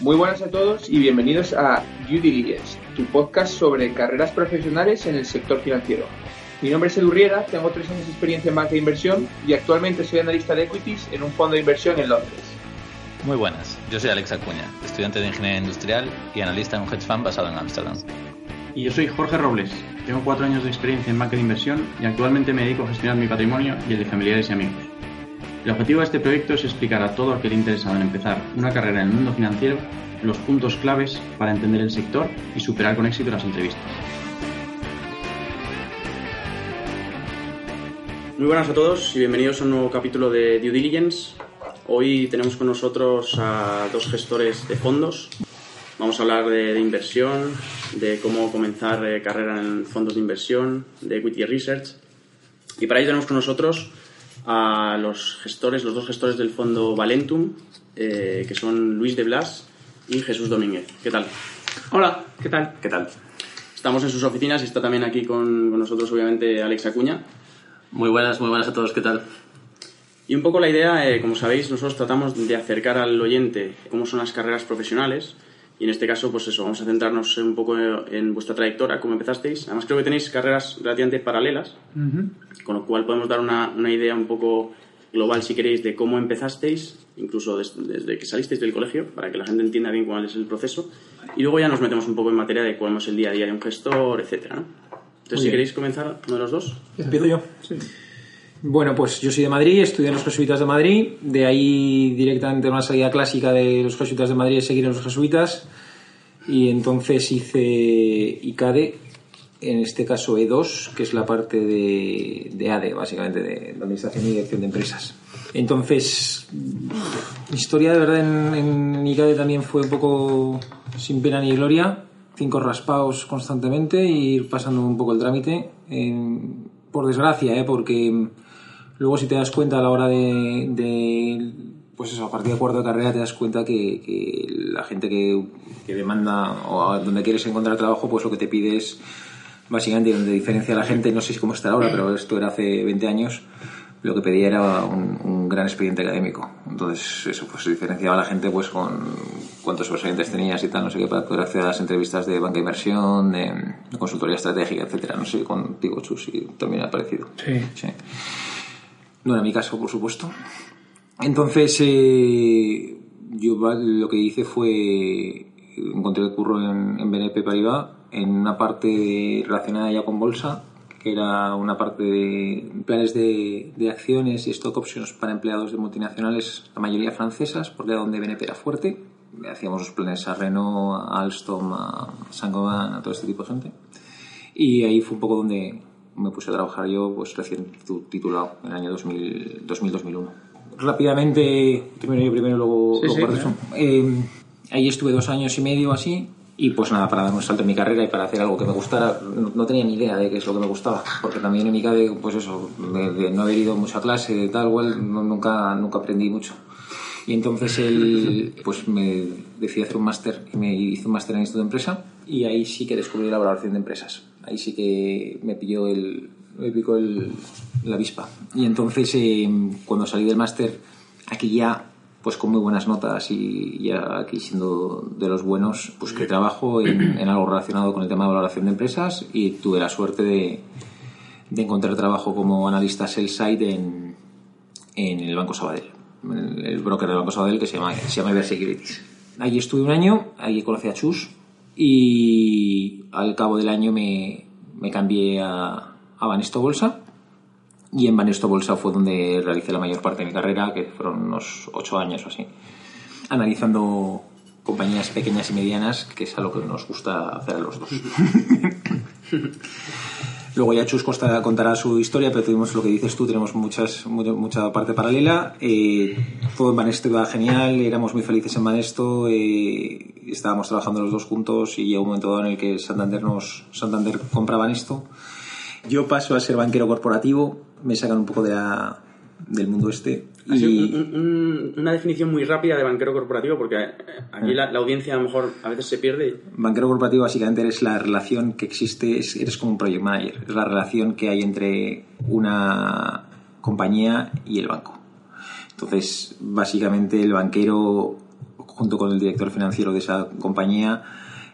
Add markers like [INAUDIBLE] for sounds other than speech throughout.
Muy buenas a todos y bienvenidos a Due Diligence, tu podcast sobre carreras profesionales en el sector financiero. Mi nombre es Edu Riera, tengo tres años de experiencia en banca de inversión y actualmente soy analista de equities en un fondo de inversión en Londres. Muy buenas, yo soy Alex Acuña, estudiante de Ingeniería Industrial y analista en un hedge fund basado en Ámsterdam. Y yo soy Jorge Robles, tengo cuatro años de experiencia en banca de inversión y actualmente me dedico a gestionar mi patrimonio y el de familiares y amigos. El objetivo de este proyecto es explicar a todo aquel interesado en empezar una carrera en el mundo financiero los puntos claves para entender el sector y superar con éxito las entrevistas. Muy buenas a todos y bienvenidos a un nuevo capítulo de Due Diligence. Hoy tenemos con nosotros a dos gestores de fondos. Vamos a hablar de, de inversión, de cómo comenzar eh, carrera en fondos de inversión, de equity research. Y para ello tenemos con nosotros a los gestores, los dos gestores del fondo Valentum, eh, que son Luis de Blas y Jesús Domínguez. ¿Qué tal? Hola, ¿qué tal? ¿Qué tal? Estamos en sus oficinas y está también aquí con, con nosotros, obviamente, Alex Acuña. Muy buenas, muy buenas a todos, ¿qué tal? Y un poco la idea, eh, como sabéis, nosotros tratamos de acercar al oyente cómo son las carreras profesionales. Y en este caso, pues eso, vamos a centrarnos un poco en vuestra trayectoria, cómo empezasteis. Además, creo que tenéis carreras relativamente paralelas, con lo cual podemos dar una, una idea un poco global, si queréis, de cómo empezasteis, incluso des- desde que salisteis del colegio, para que la gente entienda bien cuál es el proceso. Y luego ya nos metemos un poco en materia de cuál es el día a día de un gestor, etcétera. ¿no? Entonces, si queréis comenzar, uno de los dos. Empiezo yo. Bueno, pues yo soy de Madrid, estudié en los jesuitas de Madrid, de ahí directamente una salida clásica de los jesuitas de Madrid es seguir en los jesuitas y entonces hice ICADE, en este caso E2, que es la parte de, de ADE, básicamente, de, Administración y Dirección de Empresas. Entonces, mi historia de verdad en, ICADE también fue un poco sin pena ni gloria, cinco raspados constantemente y ir pasando un poco el trámite. por desgracia, ¿eh? porque luego si te das cuenta a la hora de, de, pues eso, a partir de cuarto de carrera te das cuenta que, que la gente que, que demanda o a donde quieres encontrar trabajo, pues lo que te pide es básicamente donde diferencia a la gente, no sé cómo estará ahora, pero esto era hace 20 años, lo que pedía era un, un gran expediente académico. Entonces, eso pues diferenciaba a la gente pues con cuántos sobresalientes tenías y tal, no sé qué, para poder acceder a las entrevistas de banca de inversión, de, de consultoría estratégica, etcétera. No sé contigo, Chus, si también ha parecido. Sí. No era mi caso, por supuesto. Entonces, eh, yo lo que hice fue encontré el curro en, en BNP Paribas en una parte relacionada ya con bolsa, que era una parte de planes de, de acciones y stock options para empleados de multinacionales, la mayoría francesas, porque era donde BNP era fuerte. Hacíamos los planes a Renault, a Alstom, a Saint-Gobain, a todo este tipo de gente. Y ahí fue un poco donde me puse a trabajar yo, pues recién tu- titulado, en el año 2000 2000-2001. Rápidamente, primero yo primero, luego, Sí, luego sí. Eh, ahí estuve dos años y medio así. Y pues nada, para dar un salto en mi carrera y para hacer algo que me gustara, no, no tenía ni idea de qué es lo que me gustaba, porque también en mi CADE, pues eso, de, de no haber ido mucho a clase, de tal, igual, no- nunca, nunca aprendí mucho. Y entonces él, [LAUGHS] pues me decidí hacer un máster y me hice un máster en Instituto de Empresa y ahí sí que descubrí la valoración de empresas. Ahí sí que me pilló el, me picó el, la avispa. Y entonces eh, cuando salí del máster, aquí ya pues con muy buenas notas y ya aquí siendo de los buenos, pues que trabajo en, algo relacionado con el tema de valoración de empresas y tuve la suerte de, de encontrar trabajo como analista sell side en, en el Banco Sabadell, el, broker del Banco Sabadell que se llama, se llama Iber Securities. Allí estuve un año, allí conocí a Chus y al cabo del año me, me cambié a, a Banesto Bolsa y en Banesto Bolsa fue donde realicé la mayor parte de mi carrera, que fueron unos ocho años o así, analizando compañías pequeñas y medianas, que es a lo que nos gusta hacer a los dos. [LAUGHS] Luego ya Chus Costa contará su historia, pero tuvimos lo que dices tú, tenemos muchas, mucha, parte paralela. Eh, todo en Banesto iba genial, éramos muy felices en Banesto, eh, estábamos trabajando los dos juntos y llegó un momento dado en el que Santander, nos, Santander compra Banesto. Yo paso a ser banquero corporativo, me sacan un poco de la, del mundo este. Y, un- un- una definición muy rápida de banquero corporativo, porque eh, aquí la, la audiencia a lo mejor a veces se pierde. Banquero corporativo básicamente es la relación que existe, es- eres como un project manager, es la relación que hay entre una compañía y el banco. Entonces, básicamente el banquero, junto con el director financiero de esa compañía,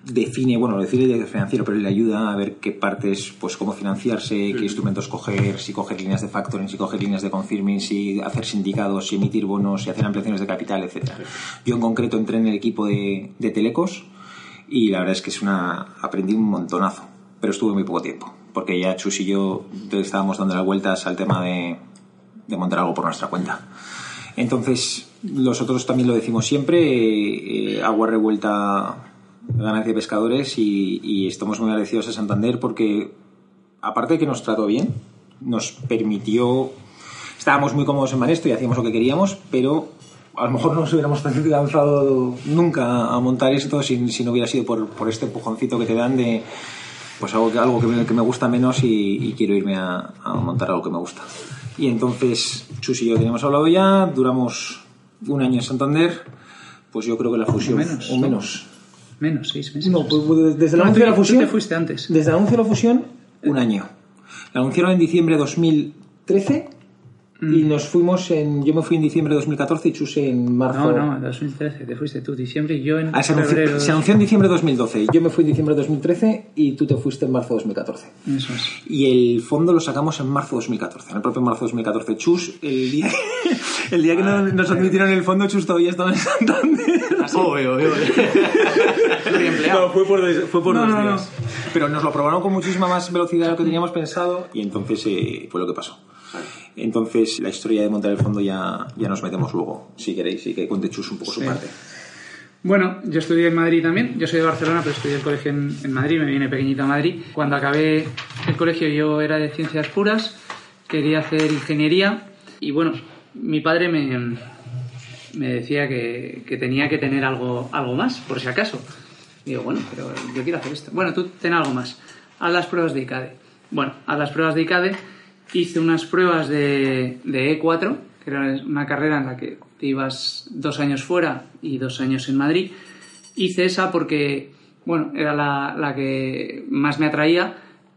define, bueno, lo define el director financiero, pero le ayuda a ver qué partes, pues cómo financiarse, qué instrumentos coger, si coger líneas de factoring, si coger líneas de confirming, si hacer sindicados, si emitir bonos, si hacer ampliaciones de capital, etcétera. Yo en concreto entré en el equipo de, de Telecos y la verdad es que es una aprendí un montonazo, pero estuve muy poco tiempo, porque ya Chus y yo estábamos dando las vueltas al tema de, de montar algo por nuestra cuenta. Entonces, nosotros también lo decimos siempre, eh, eh, agua revuelta, ganancia de pescadores y, y estamos muy agradecidos a Santander porque, aparte de que nos trató bien, nos permitió, estábamos muy cómodos en Manesto y hacíamos lo que queríamos, pero a lo mejor no nos hubiéramos [LAUGHS] lanzado nunca a montar esto si, si no hubiera sido por, por este empujoncito que te dan de pues algo que, algo que, me, que me gusta menos y, y quiero irme a, a montar algo que me gusta. Y entonces Chus y yo teníamos hablado ya, duramos un año en Santander, pues yo creo que la fusión... menos, o ¿no? menos. Menos, seis meses. No, pues, pues, desde el anuncio de la tú fusión... te fuiste antes. Desde el anuncio de la fusión, un año. La anunciaron en diciembre de 2013 y nos fuimos en... Yo me fui en diciembre de 2014 y Chus en marzo... No, no, 2013, te fuiste tú, diciembre y yo en Ah, se, anunció, febrero. se anunció en diciembre de 2012. Yo me fui en diciembre de 2013 y tú te fuiste en marzo de 2014. Eso es. Y el fondo lo sacamos en marzo de 2014. En el propio marzo de 2014. Chus, el día que, [LAUGHS] el día que nos, nos admitieron el fondo, Chus todavía estaba en Santander. No, fue por, fue por No, dos no, no. días. Pero nos lo aprobaron con muchísima más velocidad de lo que teníamos pensado y entonces eh, fue lo que pasó. Entonces, la historia de montar el fondo ya, ya nos metemos luego, si queréis, y que cuente Chus un poco su Sí. parte. Bueno, yo estudié en Madrid también. Yo soy de Barcelona, pero estudié el colegio en, en Madrid. Me vine pequeñito a Madrid. Cuando acabé el colegio yo era de ciencias puras. Quería hacer ingeniería. Y bueno, mi padre me, me decía que, que tenía que tener algo, algo más, por si acaso. Digo, bueno, pero yo quiero hacer esto. Bueno, tú ten algo más. Haz las pruebas de ICADE. Bueno, haz las pruebas de ICADE. Hice unas pruebas de, de E4, que era una carrera en la que te ibas dos años fuera y dos años en Madrid. Hice esa porque, bueno, era la, la que más me atraía,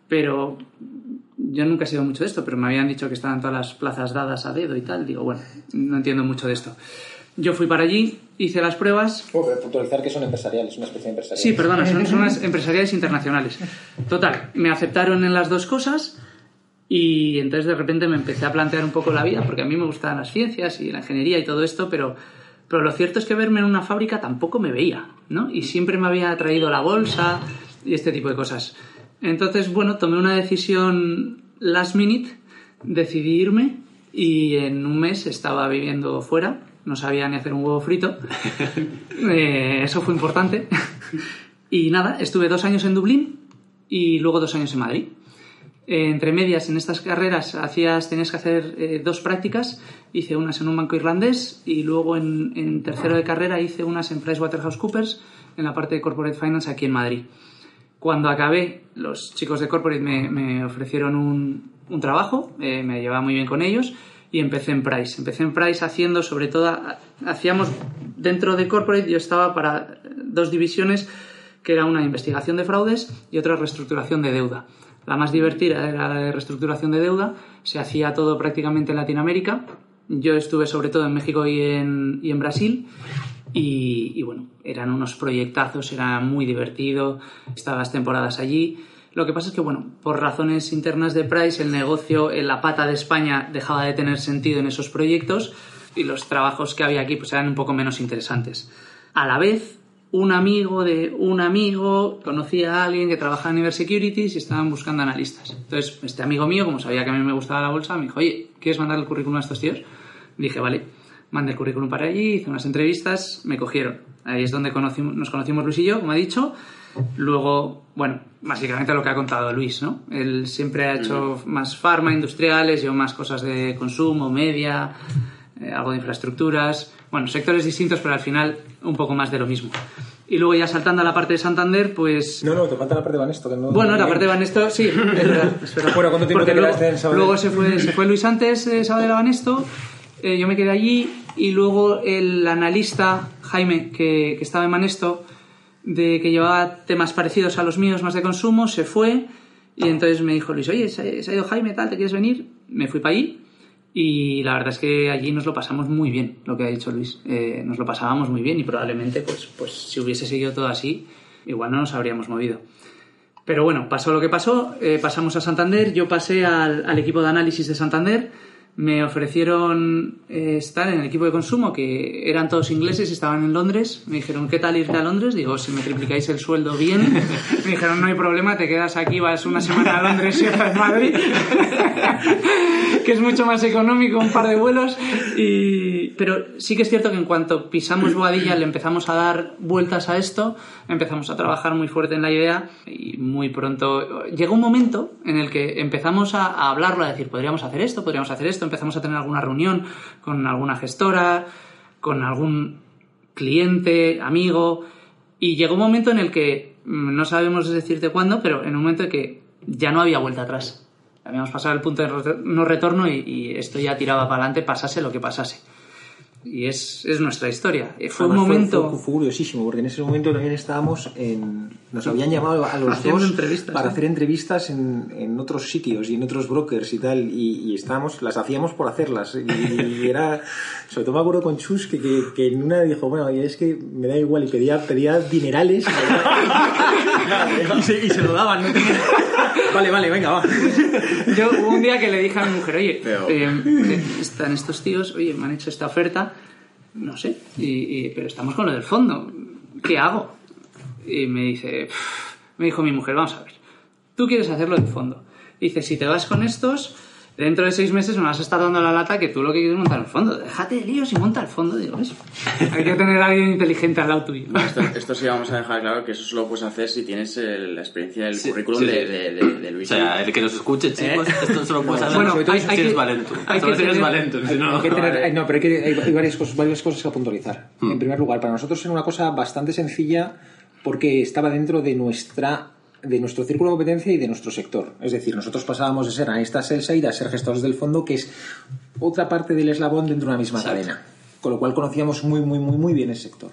pero yo nunca he sido mucho de esto, pero me habían dicho que estaban todas las plazas dadas a dedo y tal. Digo, bueno, no entiendo mucho de esto. Yo fui para allí, hice las pruebas, puntualizar que son empresariales, una especie de empresarial. Sí, perdona, son, son unas empresariales internacionales. Total, me aceptaron en las dos cosas y entonces de repente me empecé a plantear un poco la vida, porque a mí me gustaban las ciencias y la ingeniería y todo esto, pero, pero lo cierto es que verme en una fábrica tampoco me veía, ¿no? Y siempre me había atraído la bolsa y este tipo de cosas. Entonces, bueno, tomé una decisión last minute, decidí irme y en un mes estaba viviendo fuera, no sabía ni hacer un huevo frito. [LAUGHS] Eh, eso fue importante. [LAUGHS] y nada, estuve dos años en Dublín y luego dos años en Madrid. Eh, entre medias, en estas carreras hacías, tenías que hacer eh, dos prácticas. Hice unas en un banco irlandés y luego en, en tercero de carrera hice unas en PricewaterhouseCoopers en la parte de Corporate Finance aquí en Madrid. Cuando acabé, los chicos de Corporate me, ofrecieron un, un trabajo, eh, me llevaba muy bien con ellos y empecé en Price. Empecé en Price haciendo, sobre todo, hacíamos dentro de Corporate, yo estaba para dos divisiones, que era una investigación de fraudes y otra reestructuración de deuda. La más divertida era la de reestructuración de deuda, se hacía todo prácticamente en Latinoamérica. Yo estuve sobre todo en México y en, y en Brasil y, bueno, eran unos proyectazos, era muy divertido, estaba las temporadas allí. Lo que pasa es que, bueno, por razones internas de Price, el negocio en la pata de España dejaba de tener sentido en esos proyectos y los trabajos que había aquí pues eran un poco menos interesantes. A la vez, un amigo de un amigo conocía a alguien que trabajaba en Niver Securities y estaban buscando analistas. Entonces, este amigo mío, como sabía que a mí me gustaba la bolsa, me dijo, oye, ¿quieres mandar el currículum a estos tíos? Dije, vale, mandé el currículum para allí, hice unas entrevistas, me cogieron. Ahí es donde conocimos, nos conocimos Luis y yo, como he dicho, Luego, bueno, básicamente lo que ha contado Luis, ¿no? Él siempre ha hecho más farma, industriales, yo más cosas de consumo, media, eh, algo de infraestructuras, bueno, sectores distintos, pero al final un poco más de lo mismo. Y luego ya saltando a la parte de Santander, pues... No, no, te falta la parte de Banesto. Que no, Bueno, la parte de Banesto, sí, [LAUGHS] es verdad. es verdad. Bueno, ¿cuánto tiempo Porque te luego, en Sabadell? luego se fue, se fue Luis antes de Sabadell a Banesto, eh, yo me quedé allí y luego el analista Jaime, que, que estaba en Banesto, de que llevaba temas parecidos a los míos, más de consumo, se fue y entonces me dijo Luis, oye, se, se ha ido Jaime, tal, ¿te quieres venir? Me fui para allí y la verdad es que allí nos lo pasamos muy bien, lo que ha dicho Luis. Eh, nos lo pasábamos muy bien y probablemente, pues, pues si hubiese seguido todo así, igual no nos habríamos movido. Pero bueno, pasó lo que pasó, eh, pasamos a Santander, yo pasé al, al equipo de análisis de Santander, me ofrecieron eh, estar en el equipo de consumo, que eran todos ingleses y estaban en Londres. Me dijeron, ¿qué tal irte a Londres? Digo, si me triplicáis el sueldo bien. [LAUGHS] Me dijeron, no hay problema, te quedas aquí, vas una semana a Londres y otra en Madrid. [LAUGHS] que es mucho más económico, un par de vuelos. Y... Pero sí que es cierto que en cuanto pisamos Boadilla le empezamos a dar vueltas a esto, empezamos a trabajar muy fuerte en la idea y muy pronto llegó un momento en el que empezamos a, a hablarlo, a decir, podríamos hacer esto, podríamos hacer esto, empezamos a tener alguna reunión con alguna gestora, con algún cliente, amigo, y llegó un momento en el que mm, no sabemos decirte cuándo, pero en un momento en que ya no había vuelta atrás. Habíamos pasado el punto de no retorno y, y esto ya tiraba para adelante, pasase lo que pasase. Y es, es nuestra historia. Eh, Fue un Además, momento... Fue, fue curiosísimo, porque en ese momento también estábamos en. Nos habían llamado a los Haciendo dos entrevistas, para ¿eh? hacer entrevistas en, en otros sitios y en otros brokers y tal. Y, y estábamos, las hacíamos por hacerlas. Y, y era. Sobre todo me acuerdo con Chus que, que, que en una dijo, bueno, es que me da igual. Y pedía, pedía dinerales. [LAUGHS] y, se, y se lo daban, ¿no? [LAUGHS] Vale, vale, venga, va. [LAUGHS] Yo hubo un día que le dije a mi mujer, oye, eh, eh, están estos tíos, oye, me han hecho esta oferta, no sé, y, y- pero estamos con lo del fondo, ¿qué hago? Y me dice, me dijo mi mujer, vamos a ver, tú quieres hacerlo del fondo. Dice, si te vas con estos, dentro de seis meses me vas a estar dando la lata que tú lo que quieres es montar el fondo. Déjate de líos y monta el fondo. Digo, eso. [LAUGHS] Hay que tener a alguien inteligente al lado tuyo. Esto, esto sí vamos a dejar claro que eso solo lo puedes hacer si tienes el- la experiencia del Sí, currículum sí, de, sí. de, de- de O Luis. sea, el que nos escuche, chicos, esto solo puedes [LAUGHS] hacer Bueno, hay- si hay eres que- valento. hay Solo que si eres tener- valento, hay- no, pero hay, que- hay- hay [LAUGHS] varias, cosas, varias cosas que puntualizar. Hmm. En primer lugar, para nosotros era una cosa bastante sencilla porque estaba dentro de nuestra de nuestro círculo de competencia y de nuestro sector. Es decir, nosotros pasábamos de ser analistas sell a ser gestores del fondo, que es otra parte del eslabón dentro de una misma Exacto. cadena. Con lo cual conocíamos muy, muy, muy, muy bien el sector.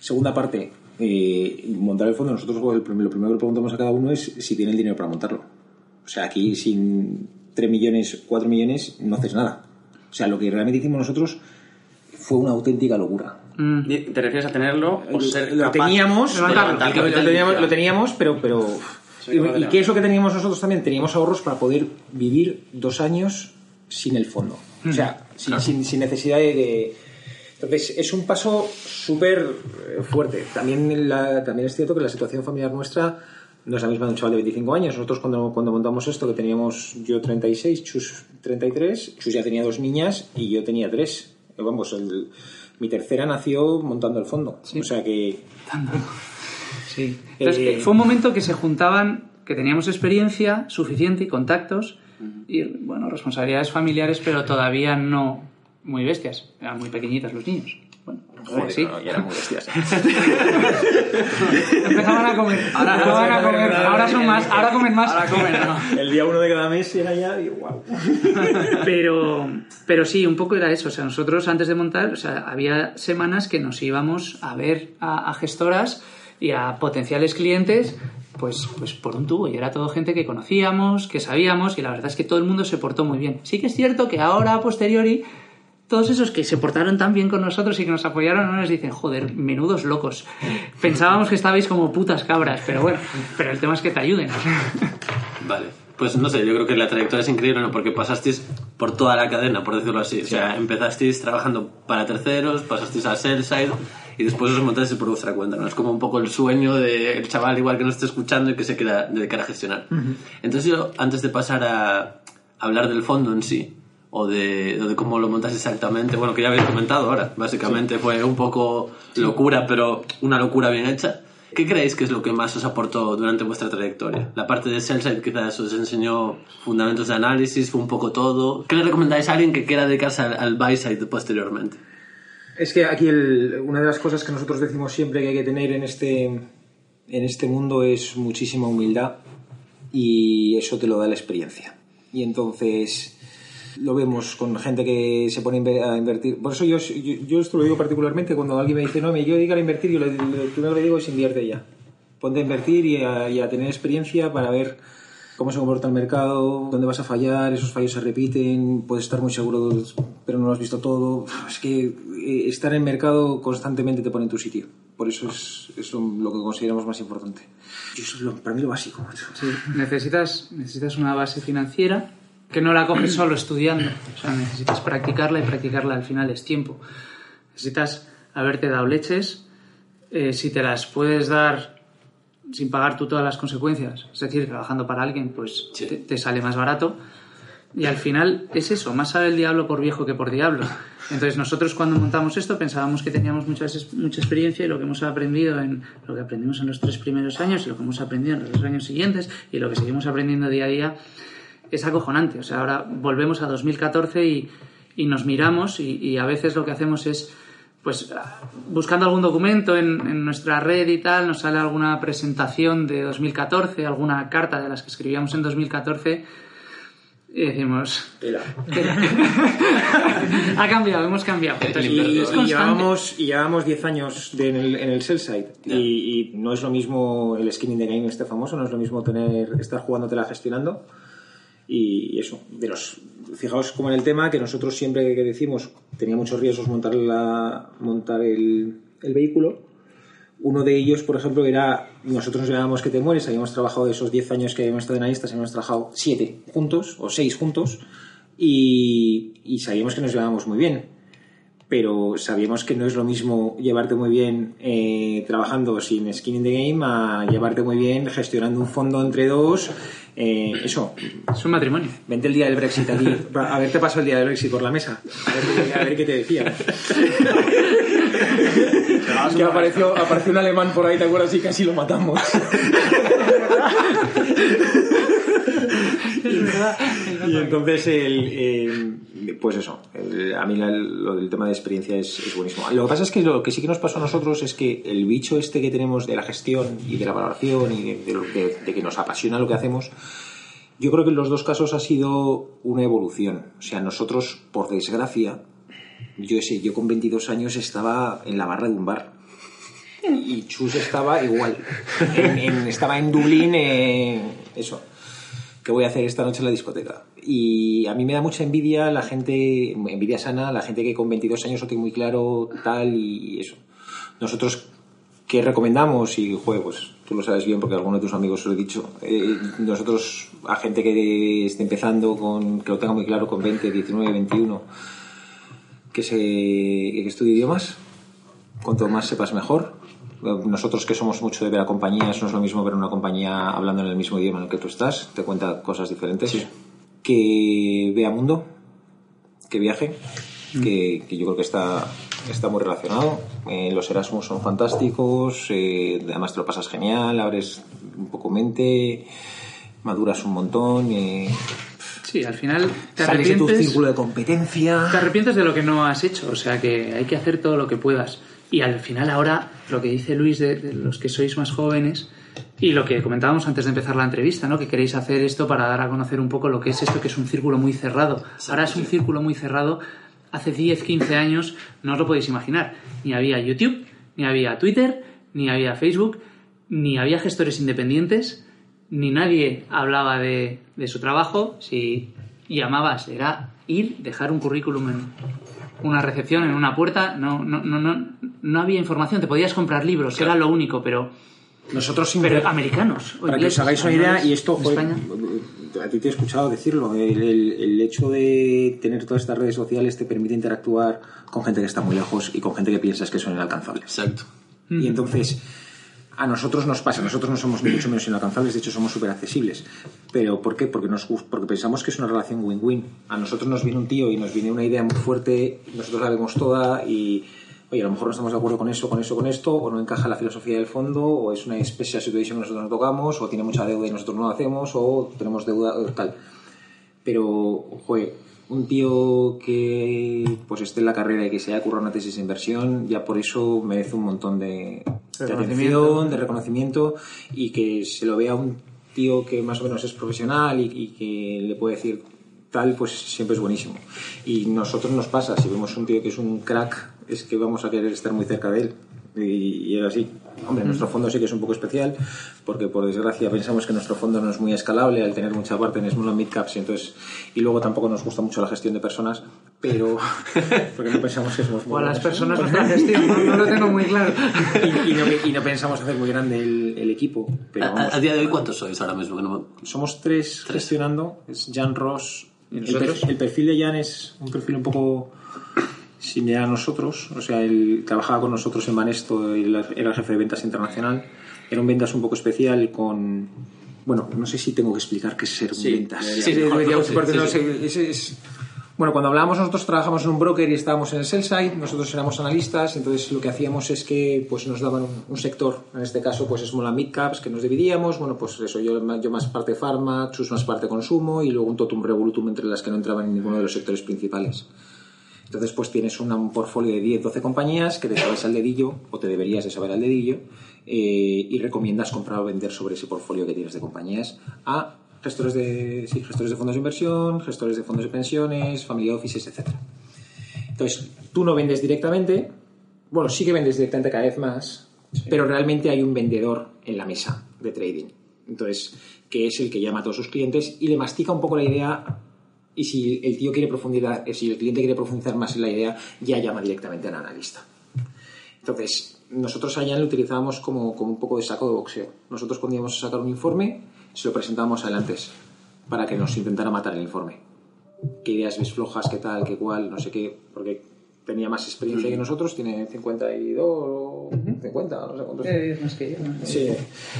Segunda parte, eh, montar el fondo. Nosotros lo prim- lo primero que le preguntamos a cada uno es si tiene el dinero para montarlo. O sea, aquí sin 3 millones, 4 millones, no haces nada. O sea, lo que realmente hicimos nosotros fue una auténtica locura. Mm. ¿Te refieres a tenerlo o ser lo capaz teníamos, de lo, lo teníamos, lo teníamos, pero... pero ¿Y, y qué es lo que teníamos nosotros también? Teníamos ahorros para poder vivir dos años sin el fondo. O sea, sin, sin- sin necesidad de... de- Entonces, es un paso súper eh, fuerte. También, la- también es cierto que la situación familiar nuestra no es la misma de un chaval de 25 años. Nosotros cuando, cuando montamos esto, que teníamos yo 36, Chus 33, Chus ya tenía dos niñas y yo tenía tres. Vamos, el- mi tercera nació montando el fondo. O sea que... [LAUGHS] Sí. Entonces, Eh, eh, fue un momento que se juntaban, que teníamos experiencia suficiente y contactos y, bueno, responsabilidades familiares, pero todavía no muy bestias. Eran muy pequeñitas los niños. Joder, sí. no, ya eran muy bestias. [LAUGHS] Empezaban a comer. Ahora no, Empezaban a comer. no, Ahora son más. Ahora comen más. Ahora comen, ¿no? [LAUGHS] El día uno de cada mes era ya y wow. [LAUGHS] Pero, pero sí, un poco era eso. O sea, nosotros antes de montar, o sea, había semanas que nos íbamos a ver a, a gestoras y a potenciales clientes, pues, pues por un tubo. Y era todo gente que conocíamos, que sabíamos, y la verdad es que todo el mundo se portó muy bien. Sí que es cierto que ahora, a posteriori, todos esos que se portaron tan bien con nosotros y que nos apoyaron, no nos dicen, joder, menudos locos. Pensábamos que estabais como putas cabras, pero bueno, pero el tema es que te ayuden. Vale. Pues no sé, yo creo que la trayectoria es increíble, ¿no? Porque pasasteis por toda la cadena, por decirlo así. O sea, empezasteis trabajando para terceros, pasasteis a sell side y después os montasteis por vuestra cuenta, ¿no? Es como un poco el sueño del chaval igual que nos esté escuchando y que se queda dedicar a gestionar. Entonces yo, antes de pasar a hablar del fondo en sí, o de, o de cómo lo montas exactamente, bueno, que ya habéis comentado ahora, básicamente fue un poco locura, pero una locura bien hecha. ¿Qué creéis que es lo que más os aportó durante vuestra trayectoria? La parte de Sellside quizás os enseñó fundamentos de análisis, fue un poco todo. ¿Qué le recomendáis a alguien que quiera dedicarse al, al buy-side posteriormente? Es que aquí el- una de las cosas que nosotros decimos siempre que hay que tener en este, en este mundo es muchísima humildad y eso te lo da la experiencia. Y entonces lo vemos con gente que se pone a inve- a invertir. Por eso yo, yo, yo esto lo digo particularmente cuando alguien me dice, no, me yo dedicar a invertir, yo lo, lo primero que le digo es invierte ya. Ponte a invertir y a, y a tener experiencia para ver cómo se comporta el mercado, dónde vas a fallar, esos fallos se repiten, puedes estar muy seguro, pero no lo has visto todo. Es que eh, estar en mercado constantemente te pone en tu sitio. Por eso es, es lo, lo que consideramos más importante. Y eso es lo- para mí lo básico. Sí, necesitas, necesitas una base financiera que no la coges solo estudiando. O sea, necesitas practicarla y practicarla al final es tiempo. Necesitas haberte dado leches. eh, si te las puedes dar sin pagar tú todas las consecuencias, es decir, trabajando para alguien, pues te, te sale más barato. Y al final es eso, más sabe el diablo por viejo que por diablo. Entonces nosotros cuando montamos esto pensábamos que teníamos mucha, mucha experiencia y lo que hemos aprendido en lo que aprendimos en los tres primeros años y lo que hemos aprendido en los años siguientes y lo que seguimos aprendiendo día a día es acojonante. O sea, ahora volvemos a 2014 y, y nos miramos y, y a veces lo que hacemos es pues buscando algún documento en, en, nuestra red y tal, nos sale alguna presentación de 2014, alguna carta de las que escribíamos en 2014 y decimos... Tela. [LAUGHS] ha cambiado, hemos cambiado. Entonces, Y, es y llevábamos 10 años de- en el, en el sell side y, y no es lo mismo el skin in the game este famoso, no es lo mismo tener estar jugándotela gestionando y eso, de los fijaos como en el tema que nosotros siempre que decimos tenía muchos riesgos montar la montar el, el vehículo uno de ellos, por ejemplo, era nosotros nos llamábamos que te mueres, habíamos trabajado esos 10 años que habíamos estado en analistas, habíamos trabajado 7 juntos o 6 juntos y, y sabíamos que nos llevábamos muy bien. Pero sabíamos que no es lo mismo llevarte muy bien eh, trabajando sin skin in the game a llevarte muy bien gestionando un fondo entre dos. Eh, eso, Es un matrimonio. vente el día del Brexit aquí, [LAUGHS] a haberte pasado el día del Brexit por la mesa, a ver, a ver qué te decía. [LAUGHS] que apareció, apareció un alemán por ahí, ¿te acuerdas? Y casi lo matamos. [LAUGHS] y entonces, el, eh, pues eso, a mí lo del tema de experiencia es, buenísimo. Lo que pasa es que lo que sí que nos pasó a nosotros es que el bicho este que tenemos de la gestión y de la valoración y de, lo que- nos apasiona lo que hacemos, yo creo que en los dos casos ha sido una evolución. O sea, nosotros, por desgracia, yo sé, yo con 22 años estaba en la barra de un bar. Y Chus estaba igual. Estaba en Dublín, eh, eso. ¿Qué voy a hacer esta noche en la discoteca? Y a mí me da mucha envidia la gente, envidia sana, la gente que con 22 años lo tiene muy claro, tal y eso. Nosotros, ¿qué recomendamos? Y, pues tú lo sabes bien porque alguno de tus amigos lo he dicho. Eh, nosotros, a gente que esté empezando, con, que lo tenga muy claro con 20, 19, 21, que, se, que estudie idiomas, cuanto más sepas mejor. Nosotros que somos mucho de ver a compañías, no es lo mismo ver una compañía hablando en el mismo idioma en el que tú estás, te cuenta cosas diferentes. Que vea mundo, que viaje, que, que yo creo que está, está muy relacionado. Eh, los Erasmus son fantásticos, eh, además te lo pasas genial, abres un poco mente, maduras un montón. eh, Sí, al final te sales de tu arrepientes, círculo de competencia. te arrepientes de lo que no has hecho. O sea que hay que hacer todo lo que puedas. Y al final ahora, lo que dice Luis de, de los que sois más jóvenes y lo que comentábamos antes de empezar la entrevista, ¿no? Que queréis hacer esto para dar a conocer un poco lo que es esto, que es un círculo muy cerrado. Ahora es un círculo muy cerrado. Hace 10, 15 años no os lo podéis imaginar. Ni había YouTube, ni había Twitter, ni había Facebook, ni había gestores independientes, ni nadie hablaba de, de su trabajo. Si llamabas, era ir, dejar un currículum en una recepción, en una puerta. No, no, no, no, no había información. Te podías comprar libros, era lo único, pero, Nosotros pero americanos. o Para que os hagáis una idea, y esto fue, España. a ti te he escuchado decirlo, el, el- el hecho de tener todas estas redes sociales te permite interactuar con gente que está muy lejos y con gente que piensas que son inalcanzables. Exacto. Y entonces, a nosotros nos pasa, nosotros no somos ni mucho menos inalcanzables, de hecho somos súper accesibles. ¿Pero por qué? Porque, nos, porque pensamos que es una relación win-win. A nosotros nos viene un tío y nos viene una idea muy fuerte, nosotros la vemos toda y, oye, a lo mejor no estamos de acuerdo con eso, con eso, con esto, o no encaja la filosofía del fondo, o es una special situation que nosotros no tocamos, o tiene mucha deuda y nosotros no lo hacemos, o tenemos deuda tal. Pero, joder, un tío que pues esté en la carrera y que se haya currado una tesis de inversión, ya por eso merece un montón de, de Reconocimiento. atención, de reconocimiento, y que se lo vea un tío que más o menos es profesional y, y que le puede decir tal, pues siempre es buenísimo. Y nosotros nos pasa, si vemos un tío que es un crack, es que vamos a querer estar muy cerca de él. Y, y es así. Hombre, nuestro fondo sí que es un poco especial, porque por desgracia pensamos que nuestro fondo no es muy escalable al tener mucha parte en small and mid caps y entonces y luego tampoco nos gusta mucho la gestión de personas, pero [LAUGHS] porque no pensamos que somos muy O a las personas nuestra gestión, no, no lo tengo muy claro. [LAUGHS] y, y no, y no pensamos hacer muy grande el, el equipo, pero A, vamos, a día de hoy, ¿cuántos sois ahora mismo? No somos tres, gestionando. Es Jan Ross. ¿Y El, per- el perfil de Jan es un perfil un poco similar a nosotros. O sea, él trabajaba con nosotros en Banesto, él era el jefe de ventas internacional. Era un ventas un poco especial con... Bueno, no sé si tengo que explicar qué es ser un Sí, ventas. Sí, sí, es- Bueno, cuando hablábamos nosotros trabajamos en un broker y estábamos en el sell side, nosotros éramos analistas, entonces lo que hacíamos es que pues nos daban un, un sector, en este caso pues small and mid caps, que nos dividíamos, bueno pues eso, yo, yo más parte farma, Chus más parte consumo y luego un totum revolutum entre las que no entraban en ninguno de los sectores principales. Entonces, pues tienes un portfolio de 10, 12 compañías que te sabes al dedillo, o te deberías de saber al dedillo, eh, y recomiendas comprar o vender sobre ese portfolio que tienes de compañías a gestores de, sí, gestores de fondos de inversión, gestores de fondos de pensiones, family offices, etc. Entonces, tú no vendes directamente, bueno, sí que vendes directamente cada vez más, pero realmente hay un vendedor en la mesa de trading. Entonces, que es el que llama a todos sus clientes y le mastica un poco la idea y si el tío quiere profundizar, eh, si el cliente quiere profundizar más en la idea, ya llama directamente al analista. Entonces, nosotros a Jan lo utilizábamos como, como un poco de saco de boxeo. Nosotros cuando íbamos a sacar un informe, se lo presentábamos adelante para que nos intentara matar el informe. ¿Qué ideas ves flojas? ¿Qué tal? ¿Qué cual? No sé qué. Porque tenía más experiencia que nosotros, tiene 52 o 50, no sé cuántos. Eh, más que yo. ¿no? Sí,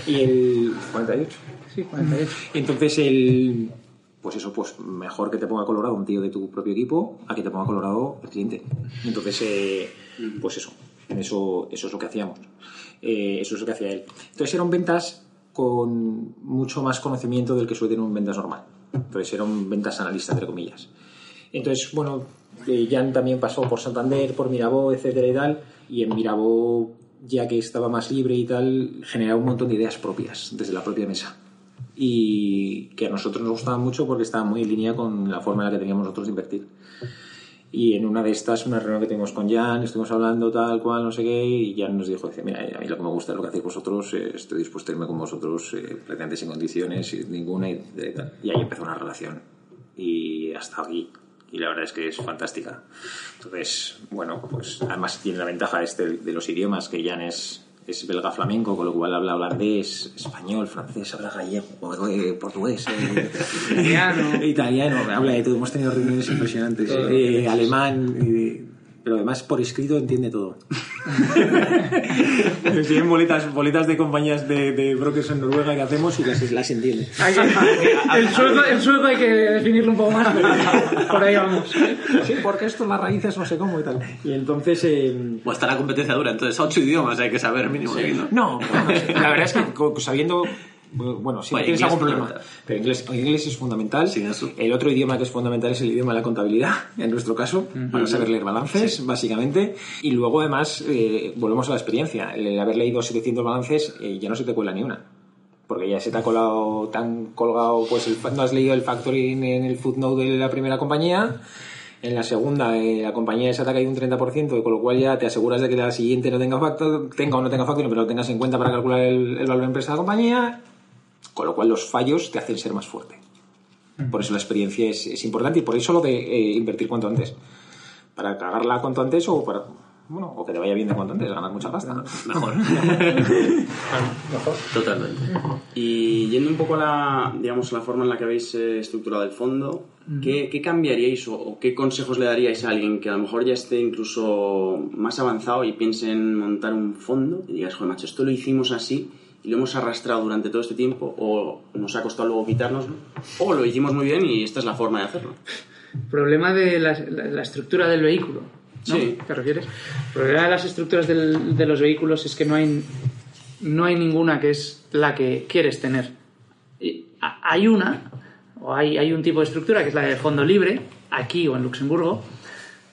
y el 48. Sí, 48. Entonces el pues eso, pues mejor que te ponga colorado un tío de tu propio equipo a que te ponga colorado el cliente. Entonces, eh, pues eso, eso, eso es lo que hacíamos. Eh, eso es lo que hacía él. Entonces eran ventas con mucho más conocimiento del que suele tener un ventas normal. Entonces era un ventas analista, entre comillas. Entonces, bueno, eh, Jan también pasó por Santander, por Mirabó, etcétera y tal, y en Mirabó, ya que estaba más libre y tal, generaba un montón de ideas propias desde la propia mesa. Y que a nosotros nos gustaban mucho porque estaban muy en línea con la forma en la que teníamos nosotros de invertir. Y en una de estas, una reunión que tuvimos con Jan, estuvimos hablando tal cual, no sé qué, y Jan nos dijo, dice, mira, a mí lo que me gusta es lo que hacéis vosotros, eh, estoy dispuesto a irme con vosotros, eh, sin condiciones, sin ninguna, y, y ahí empezó una relación. Y hasta aquí. Y la verdad es que es fantástica. Entonces, bueno, pues además tiene la ventaja este de los idiomas, que Jan es, es belga flamenco, con lo cual habla holandés, español, francés, habla gallego, eh, portugués, eh, Italiano. [LAUGHS] italiano, habla de todo. Hemos tenido reuniones impresionantes. eh, alemán, eh, pero además por escrito entiende todo. [LAUGHS] Tienen boletas, boletas de compañías de, de brokers en Noruega que hacemos y las, las entiende. El, sueco, el sueco hay que definirlo un poco más, pero por ahí vamos. Sí, porque esto las raíces no sé cómo y tal. Y entonces... eh, O está la competencia dura, entonces ocho idiomas hay que saber mínimo. ¿no? La verdad es que sabiendo. Bueno, si Bueno, tienes algún problema. Pero inglés, inglés es fundamental. Sí. El otro idioma que es fundamental es el idioma de la contabilidad, [LAUGHS] en nuestro caso, para saber leer balances, básicamente. Y luego, además, eh, volvemos a la experiencia. El haber leído 700 balances eh, ya no se te cuela ni una. Porque ya se te ha colado tan colgado, pues el no has leído el factoring en el footnote de la primera compañía. En la segunda, eh, la compañía esa te ha caído un 30%, con lo cual ya te aseguras de que la siguiente no tenga factor, tenga o no tenga factoring, pero lo tengas en cuenta para calcular el, el valor de empresa de la compañía. Con lo cual los fallos te hacen ser más fuerte. Por eso la experiencia es, es importante y por eso lo de eh, invertir cuanto antes. Para cagarla cuanto antes o para. Bueno, o que te vaya bien de cuanto antes, ganar mucha pasta. ¿no? [LAUGHS] [LAUGHS] Mejor. Totalmente. Y yendo un poco a la, digamos, a la forma en la que habéis eh, estructurado el fondo, ¿qué, qué cambiaríais o, o qué consejos le daríais a alguien que a lo mejor ya esté incluso más avanzado y piense en montar un fondo y digas, joder, macho, esto lo hicimos así y lo hemos arrastrado durante todo este tiempo o nos ha costado luego quitárnoslo o lo hicimos muy bien y esta es la forma de hacerlo? Problema de la, la- la estructura del vehículo. ¿no? Sí. ¿Te refieres? El problema de las estructuras del- de los vehículos es que no hay, no hay ninguna que es la que quieres tener. Y hay una, o hay, hay un tipo de estructura que es la de fondo libre, aquí o en Luxemburgo,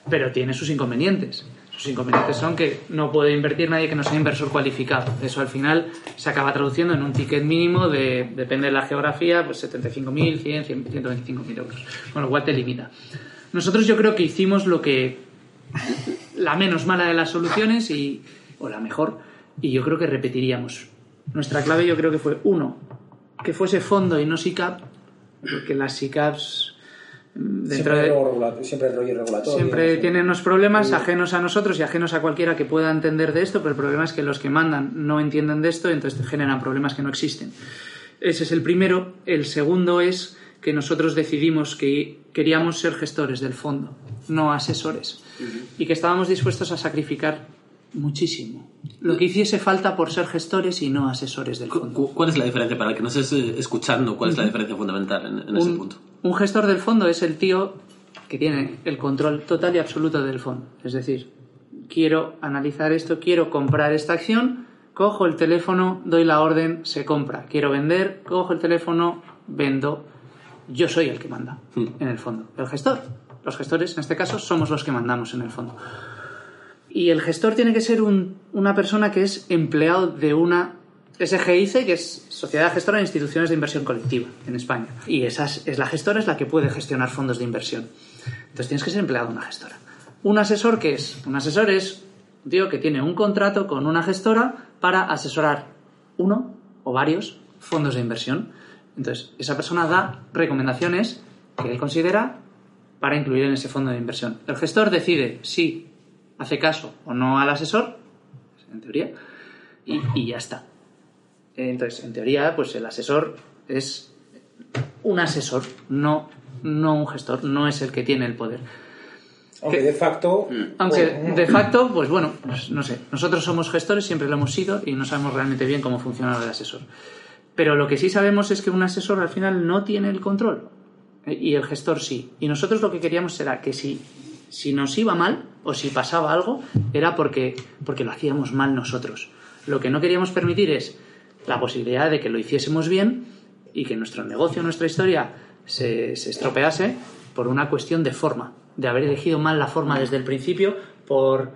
pero tiene sus inconvenientes. Sus inconvenientes son que no puede invertir nadie que no sea inversor cualificado. Eso al final se acaba traduciendo en un ticket mínimo de, depende de la geografía, pues 75.000, 100, 100, 125.000 euros. Con lo cual te limita. Nosotros yo creo que hicimos lo que la menos mala de las soluciones y, o la mejor, y yo creo que repetiríamos. Nuestra clave yo creo que fue, uno, que fuese fondo y no SICAP, porque las SICAPs dentro siempre, de... siempre rollo regulatorio. Siempre ¿no? tienen unos problemas ajenos a nosotros y ajenos a cualquiera que pueda entender de esto, pero el problema es que los que mandan no entienden de esto y entonces generan problemas que no existen. Ese es el primero. El segundo es que nosotros decidimos que queríamos ser gestores del fondo, no asesores, y que estábamos dispuestos a sacrificar muchísimo. Lo que hiciese falta por ser gestores y no asesores del fondo. cu- ¿Cuál es la diferencia? Para el que no estés escuchando, ¿cuál es la diferencia fundamental en, en ese un, punto? Un gestor del fondo es el tío que tiene el control total y absoluto del fondo. Es decir, quiero analizar esto, quiero comprar esta acción, cojo el teléfono, doy la orden, se compra. Quiero vender, cojo el teléfono, vendo. Yo soy el que manda en el fondo. El gestor. Los gestores, en este caso, somos los que mandamos en el fondo. Y el gestor tiene que ser un- una persona que es empleado de una SGIC, que es Sociedad Gestora de Instituciones de Inversión Colectiva en España. Y esa es, la gestora, es la que puede gestionar fondos de inversión. Entonces tienes que ser empleado de una gestora. ¿Un asesor qué es? Un asesor es un tío que tiene un contrato con una gestora para asesorar uno o varios fondos de inversión. Entonces, esa persona da recomendaciones que él considera para incluir en ese fondo de inversión. El gestor decide si hace caso o no al asesor, en teoría, y, y ya está. Entonces, en teoría, pues el asesor es un asesor, no, no un gestor, no es el que tiene el poder. Aunque de facto. Aunque bueno, de facto, pues bueno, pues no sé, nosotros somos gestores, siempre lo hemos sido y no sabemos realmente bien cómo funciona el asesor. Pero lo que sí sabemos es que un asesor al final no tiene el control eh, y el gestor sí. Y nosotros lo que queríamos era que si, si nos iba mal o si pasaba algo, era porque, porque lo hacíamos mal nosotros. Lo que no queríamos permitir es la posibilidad de que lo hiciésemos bien y que nuestro negocio, nuestra historia se, se estropease por una cuestión de forma, de haber elegido mal la forma desde el principio por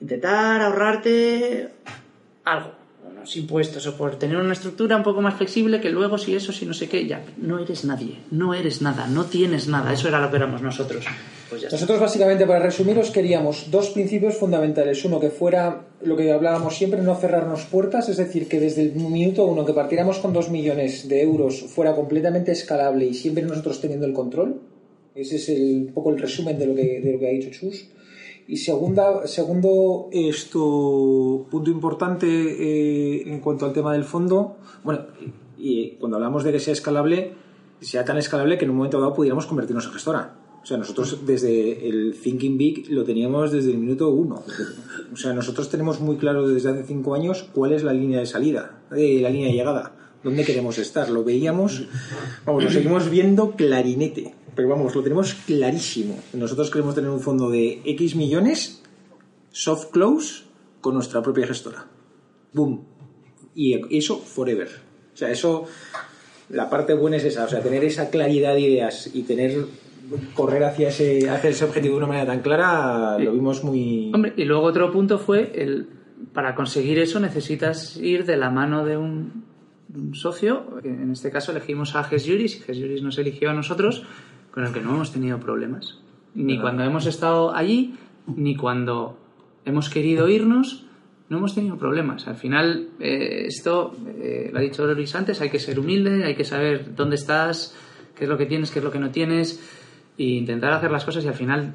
intentar ahorrarte algo, unos impuestos o por tener una estructura un poco más flexible que luego si eso, si no sé qué, ya, no eres nadie, no eres nada, no tienes nada, eso era lo que éramos nosotros. Pues ya. Nosotros básicamente, para resumiros, queríamos dos principios fundamentales. Uno, que fuera lo que hablábamos siempre, no cerrarnos puertas, es decir, que desde el minuto uno que partiéramos con dos millones de euros fuera completamente escalable y siempre nosotros teniendo el control. Ese es el, un poco el resumen de lo que, de lo que ha dicho Chus. Y segunda, segundo esto, punto importante eh, en cuanto al tema del fondo, bueno, y cuando hablamos de que sea escalable, sea tan escalable que en un momento dado pudiéramos convertirnos en gestora. O sea, nosotros desde el Thinking Big lo teníamos desde el minuto uno. O sea, nosotros tenemos muy claro desde hace cinco años cuál es la línea de salida, eh, la línea de llegada, dónde queremos estar. Lo veíamos, vamos, lo seguimos viendo clarinete, pero vamos, lo tenemos clarísimo. Nosotros queremos tener un fondo de X millones, soft close, con nuestra propia gestora. Boom. Y eso forever. O sea, eso, la parte buena es esa, o sea, tener esa claridad de ideas y tener correr hacia ese, hacia ese objetivo de una manera tan clara, lo vimos muy... Hombre, y luego otro punto fue el para conseguir eso necesitas ir de la mano de un, de un socio. En este caso elegimos a Ges Juris y Ges Juris nos eligió a nosotros, con el que no hemos tenido problemas. Ni cuando hemos estado allí, ni cuando hemos querido irnos, no hemos tenido problemas. Al final, eh, esto, eh, lo ha dicho Luis antes, hay que ser humilde, hay que saber dónde estás, qué es lo que tienes, qué es lo que no tienes, e intentar hacer las cosas y al final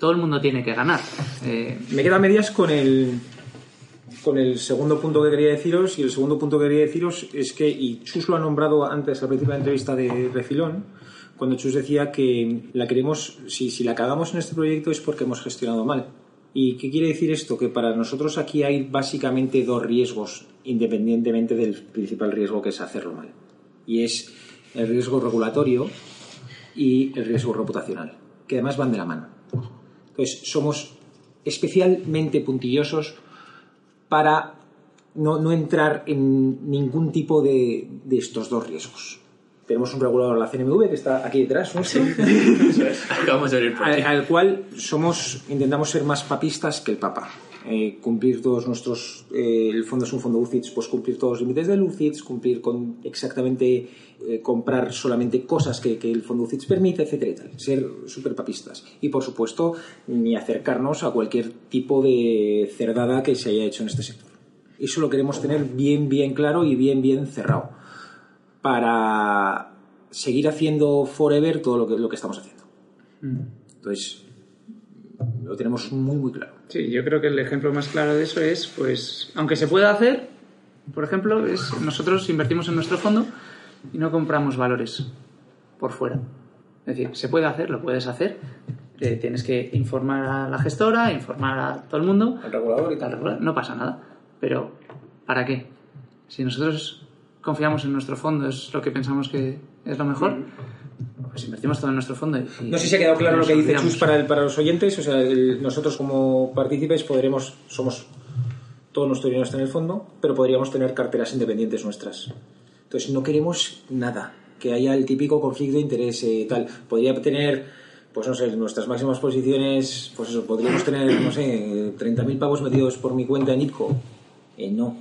todo el mundo tiene que ganar. Eh, Me queda medias con el con el segundo punto que quería deciros y el segundo punto que quería deciros es que y Chus lo ha nombrado antes al principio de la entrevista de Refilón cuando Chus decía que la queremos si, la cagamos en este proyecto es porque hemos gestionado mal ¿Y qué quiere decir esto? Que para nosotros aquí hay básicamente dos riesgos, independientemente del principal riesgo que es hacerlo mal. Y es el riesgo regulatorio y el riesgo reputacional, que además van de la mano. Entonces, somos especialmente puntillosos para no, entrar en ningún tipo de estos dos riesgos. Tenemos un regulador, la CNMV, que está aquí detrás nuestro, [LAUGHS] Acabamos de venir por al, al cual somos, intentamos ser más papistas que el Papa. Eh, cumplir todos nuestros. eh, el fondo es un fondo UCITS, pues cumplir todos los límites del UCITS, cumplir con exactamente. eh, comprar solamente cosas que, que el fondo UCITS permite, etcétera y tal. Ser súper papistas. Y por supuesto, ni acercarnos a cualquier tipo de cerdada que se haya hecho en este sector. Eso lo queremos tener bien, bien claro y bien, bien cerrado. Para seguir haciendo forever todo lo que, lo que estamos haciendo. Entonces, lo tenemos muy, muy claro. Sí, yo creo que el ejemplo más claro de eso es, pues, aunque se pueda hacer, por ejemplo, es nosotros invertimos en nuestro fondo y no compramos valores por fuera. Es decir, se puede hacer, lo puedes hacer. eh, tienes que informar a la gestora, informar a todo el mundo. Al regulador y Al tal. No pasa nada. Pero, ¿para qué? Si nosotros confiamos en nuestro fondo, es lo que pensamos que es lo mejor, pues invertimos todo en nuestro fondo. y- No sé si ha quedado claro lo que dice. Chus para, el- para los oyentes. O sea, el- nosotros como partícipes podremos, somos, todo nuestro dinero está en el fondo, pero podríamos tener carteras independientes nuestras. Entonces no queremos nada, que haya el típico conflicto de interés eh, tal. Podría tener, pues no sé, nuestras máximas posiciones, pues eso, podríamos tener, no sé, 30.000 pavos metidos por mi cuenta en IPCO. Eh, no.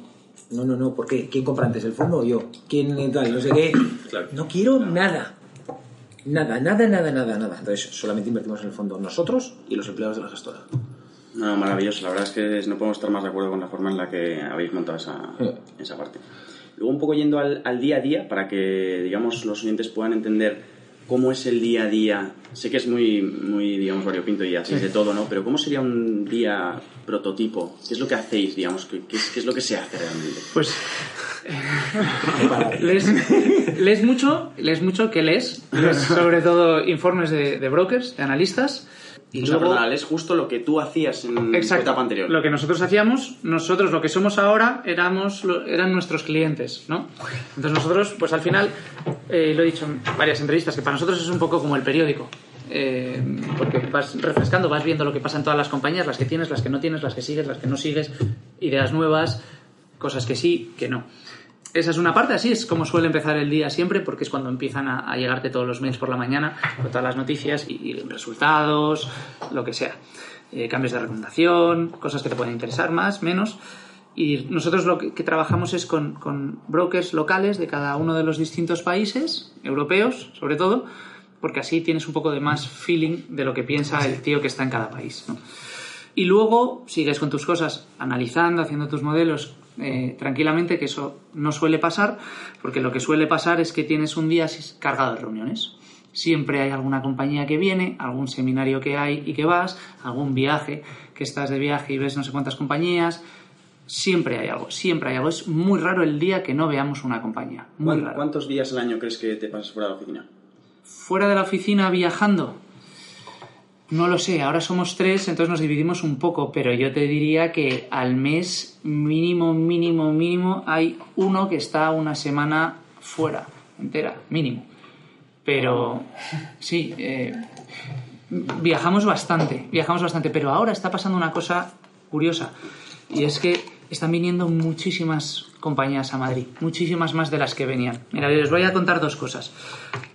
No, no, no, ¿por qué? ¿Quién compra antes, el fondo o yo? ¿Quién tal? No sé qué. No quiero nada. Nada, nada, nada, nada, nada. Entonces, solamente invertimos en el fondo nosotros y los empleados de la gestora. No, maravilloso. La verdad es que no podemos estar más de acuerdo con la forma en la que habéis montado esa, esa parte. Luego, un poco yendo al, al día a día, para que, digamos, los oyentes puedan entender cómo es el día a día. Sé que es muy, muy digamos, variopinto y hacéis de todo, ¿no? Pero ¿cómo sería un día prototipo? ¿Qué es lo que hacéis, digamos? ¿Qué, qué es, qué es lo que se hace realmente? Pues [LAUGHS] lees, lees mucho, lees mucho que lees, lees sobre todo informes de, de brokers, de analistas. Y o sea, es justo lo que tú hacías en tu exacto, etapa anterior. lo que nosotros hacíamos, nosotros lo que somos ahora éramos, eran nuestros clientes, ¿no? Entonces nosotros, pues al final, eh, lo he dicho en varias entrevistas, que para nosotros es un poco como el periódico. Eh, porque vas refrescando, vas viendo lo que pasa en todas las compañías, las que tienes, las que no tienes, las que sigues, las que no sigues, ideas nuevas, cosas que sí, que no. Esa es una parte, así es como suele empezar el día siempre, porque es cuando empiezan a, llegarte todos los mails por la mañana, con todas las noticias y, resultados, lo que sea. Eh, cambios de recomendación, cosas que te pueden interesar más, menos. Y nosotros lo que, trabajamos es con, con brokers locales de cada uno de los distintos países, europeos sobre todo, porque así tienes un poco de más feeling de lo que piensa el tío que está en cada país. Y luego sigues con tus cosas, analizando, haciendo tus modelos eh, tranquilamente, que eso no suele pasar, porque lo que suele pasar es que tienes un día cargado de reuniones. Siempre hay alguna compañía que viene, algún seminario que hay y que vas, algún viaje, que estás de viaje y ves no sé cuántas compañías. Siempre hay algo, siempre hay algo. Es muy raro el día que no veamos una compañía. Muy ¿Cuán- raro. ¿Cuántos días al año crees que te pasas fuera de la oficina? Fuera de la oficina viajando, no lo sé, ahora somos tres, entonces nos dividimos un poco, pero yo te diría que al mes mínimo, mínimo, mínimo hay uno que está una semana fuera, entera, mínimo. Pero sí, eh, viajamos bastante, viajamos bastante, pero ahora está pasando una cosa curiosa y es que están viniendo muchísimas compañías a Madrid, muchísimas más de las que venían. Mira, les voy a contar dos cosas.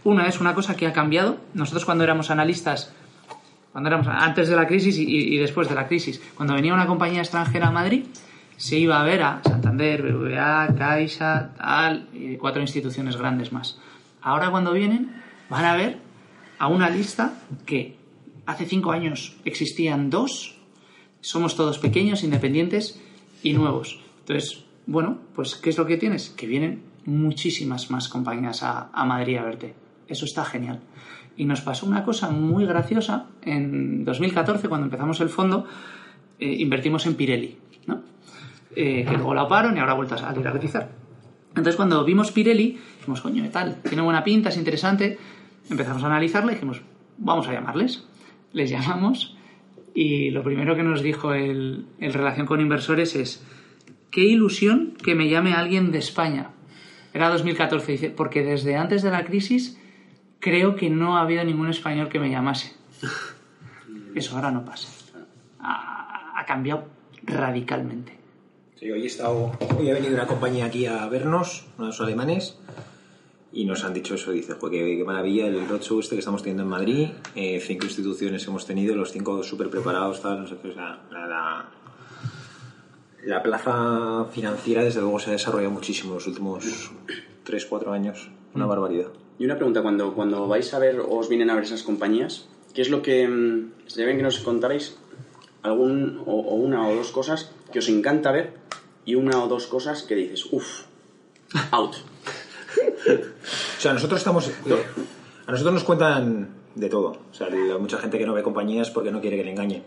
Una es una cosa que ha cambiado. Nosotros cuando éramos analistas, cuando éramos antes de la crisis y, y después de la crisis, cuando venía una compañía extranjera a Madrid, se iba a ver a Santander, BBVA, Caixa, tal, y cuatro instituciones grandes más. Ahora cuando vienen, van a ver a una lista que hace cinco años existían dos, somos todos pequeños, independientes y nuevos. Entonces, bueno, pues ¿qué es lo que tienes? Que vienen muchísimas más compañías a, a Madrid a verte. Eso está genial. Y nos pasó una cosa muy graciosa. En 2014, cuando empezamos el fondo, eh, invertimos en Pirelli, ¿no? Eh, que luego la oparon y ahora ha a salir a cotizar. Entonces, cuando vimos Pirelli, dijimos, coño, ¿qué tal? Tiene buena pinta, es interesante. Empezamos a analizarla y dijimos, vamos a llamarles. Les llamamos y lo primero que nos dijo el, el relación con inversores es, qué ilusión que me llame alguien de España. Era 2014, dice, porque desde antes de la crisis creo que no ha habido ningún español que me llamase. [LAUGHS] Eso ahora no pasa. Ah, ha cambiado radicalmente. Sí, hoy he estado, hoy ha venido una compañía aquí a vernos, unos alemanes, y nos han dicho eso, dice, "Joder, qué, qué maravilla el roadshow este que estamos teniendo en Madrid, eh, cinco instituciones hemos tenido, los cinco súper preparados, tal, no sé qué, o sea, la, la- la plaza financiera desde luego se ha desarrollado muchísimo en los últimos 3, 4 años, una barbaridad. Y una pregunta, cuando, cuando vais a ver o os vienen a ver esas compañías, ¿qué es lo que... mm, Estaría bien que nos contarais algún, o, o una o dos cosas que os encanta ver y una o dos cosas que dices, uff, out. [LAUGHS] O sea, nosotros estamos. eh, a nosotros nos cuentan de todo. O sea, hay mucha gente que no ve compañías porque no quiere que le engañen.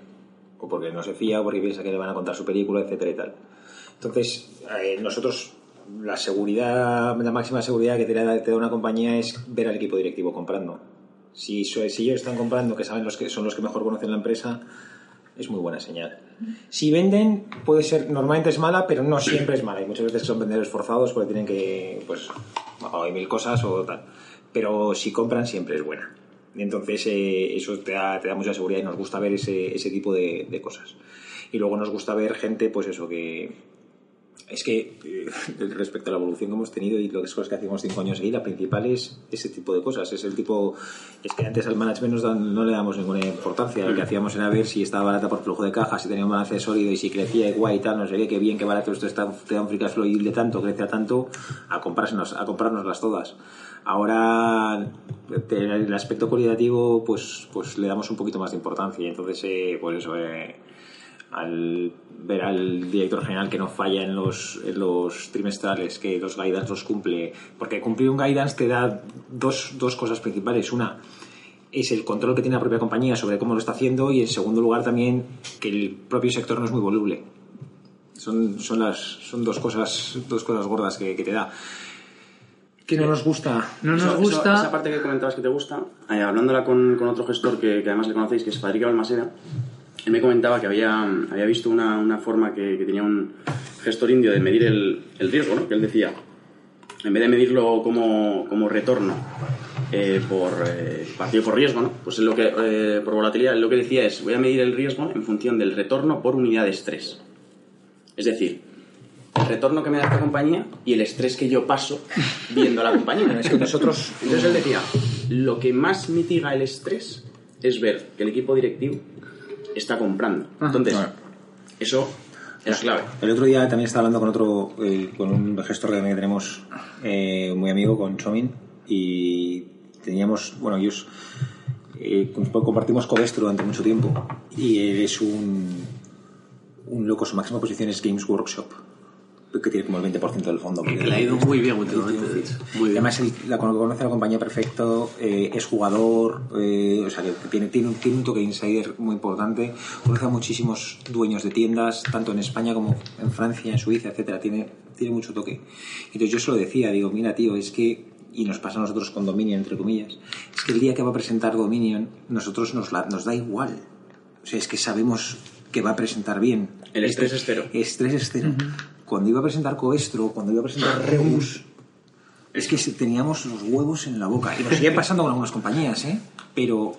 O porque no se fía, o porque piensa que le van a contar su película, etcétera y tal. Entonces, eh, nosotros, la seguridad, la máxima seguridad que te da, una compañía es ver al equipo directivo comprando. Si, si ellos están comprando, que saben los que son los que mejor conocen la empresa, es muy buena señal. Si venden, puede ser, normalmente es mala, pero no siempre es mala. Y muchas veces son vendedores forzados porque tienen que, pues, hay mil cosas o tal. Pero si compran, siempre es buena. Entonces eh, eso te da, te mucha seguridad y nos gusta ver ese, ese tipo de, de cosas. Y luego nos gusta ver gente, pues eso, que, es que eh, [LAUGHS] respecto a la evolución que hemos tenido y las cosas que hacíamos cinco años ahí, la principal es ese tipo de cosas. Es el tipo. Es que antes al management nos dan- no le damos ninguna importancia. Lo que hacíamos era ver si estaba barata por flujo de caja, si tenía un balance sólido y si crecía igual y tal, no sé qué, qué bien, qué barato esto está, te da de tanto, crece a tanto, a comprársenos, a comprárnoslas todas. Ahora el aspecto cualitativo, pues, pues le damos un poquito más de importancia y entonces, eh, pues eso, eh, al ver al director general que no falla en los, en los trimestrales, que los guidance los cumple, porque cumplir un guidance te da dos, dos cosas principales. Una es el control que tiene la propia compañía sobre cómo lo está haciendo y en segundo lugar también que el propio sector no es muy voluble. Son, son, las, son dos, cosas, dos cosas gordas que, que te da. Que no nos gusta. No nos Eso- eso- gusta. esa parte que comentabas que te gusta, eh, hablándola con, con otro gestor que, que además le conocéis, que es Fadrique Balmaseda, él me comentaba que había, había visto una, una forma que, que tenía un gestor indio de medir el, el riesgo, ¿no? que él decía, en vez de medirlo como, como retorno eh, por eh, partido por riesgo, ¿no? pues lo que, eh, por volatilidad, lo que decía es, voy a medir el riesgo en función del retorno por unidad de estrés. Es decir, el retorno que me da esta compañía y el estrés que yo paso viendo a la compañía. [LAUGHS] Es que nosotros. Entonces él decía, lo que más mitiga el estrés es ver que el equipo directivo está comprando. Entonces, Claro. eso era clave. El otro día también estaba hablando con otro, eh, con un gestor que también tenemos eh, muy amigo, con Chomin, y teníamos, bueno, ellos eh, compartimos Covestro durante mucho tiempo, y él es un, un loco, su máxima posición es Games Workshop, que tiene como el 20% del fondo. Que le ha ido muy bien últimamente. Muy bien. Además, la cono- conoce a la compañía perfecto, eh, es jugador, eh, o sea, que tiene, tiene, un, tiene un toque insider muy importante. Conoce a muchísimos dueños de tiendas, tanto en España como en Francia, en Suiza, etcétera. Tiene, tiene mucho toque. Entonces yo se lo decía, digo, mira, tío, es que, y nos pasa a nosotros con Dominion, entre comillas, es que el día que va a presentar Dominion, nosotros nos, la- nos da igual. O sea, es que sabemos que va a presentar bien. El estrés es cero. Estrés es cero. Cuando iba a presentar Coestro, cuando iba a presentar Rebus, es que teníamos los huevos en la boca. Y nos sigue pasando con algunas compañías, ¿eh? Pero,